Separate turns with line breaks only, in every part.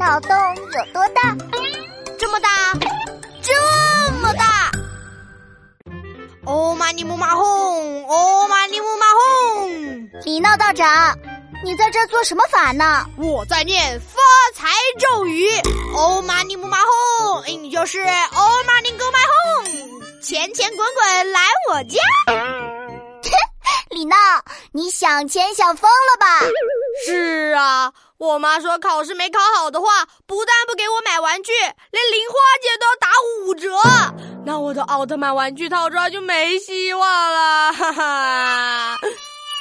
脑洞有多大？
这么大，这么大！哦玛尼木马轰，哦玛尼木马轰！
李闹道长，你在这做什么法呢？
我在念发财咒语，哦玛尼木马轰，你就是哦玛尼哥马轰，钱钱滚滚来我家。
李闹，你想钱想疯了吧？
是啊，我妈说考试没考好的话，不但不给我买玩具，连零花钱都要打五折。那我的奥特曼玩具套装就没希望了，哈哈。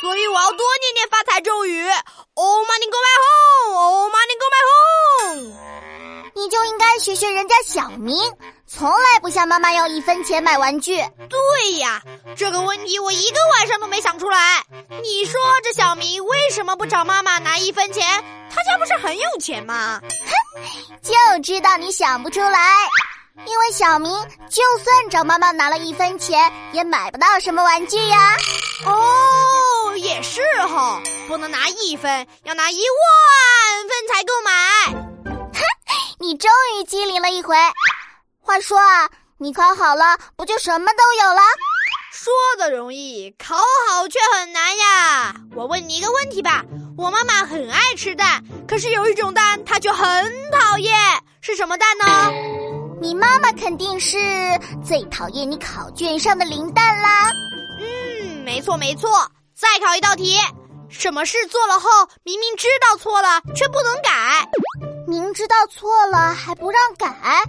所以我要多念念发财咒语。Oh money go my home，Oh money go my home。
你就应该学学人家小明，从来不向妈妈要一分钱买玩具。
对呀，这个问题我一个晚上都没想出来。你说这小明为什么不找妈妈拿一分钱？他家不是很有钱吗？
哼，就知道你想不出来，因为小明就算找妈妈拿了一分钱，也买不到什么玩具呀。
哦，也是哈，不能拿一分，要拿一万分才够买。
哼 你终于机灵了一回。话说啊，你考好了，不就什么都有了？
说的容易，考好却很难呀。我问你一个问题吧，我妈妈很爱吃蛋，可是有一种蛋她却很讨厌，是什么蛋呢？
你妈妈肯定是最讨厌你考卷上的零蛋啦。
嗯，没错没错。再考一道题，什么事做了后明明知道错了却不能改？
明知道错了还不让改，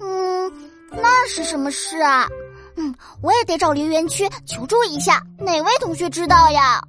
嗯，那是什么事啊？嗯，我也得找留言区求助一下，哪位同学知道呀？